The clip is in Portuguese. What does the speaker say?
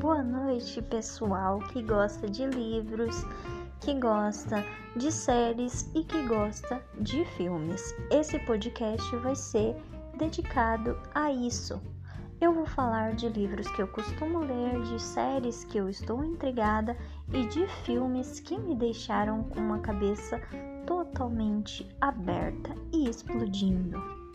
Boa noite, pessoal que gosta de livros, que gosta de séries e que gosta de filmes. Esse podcast vai ser dedicado a isso. Eu vou falar de livros que eu costumo ler, de séries que eu estou intrigada e de filmes que me deixaram com uma cabeça totalmente aberta e explodindo.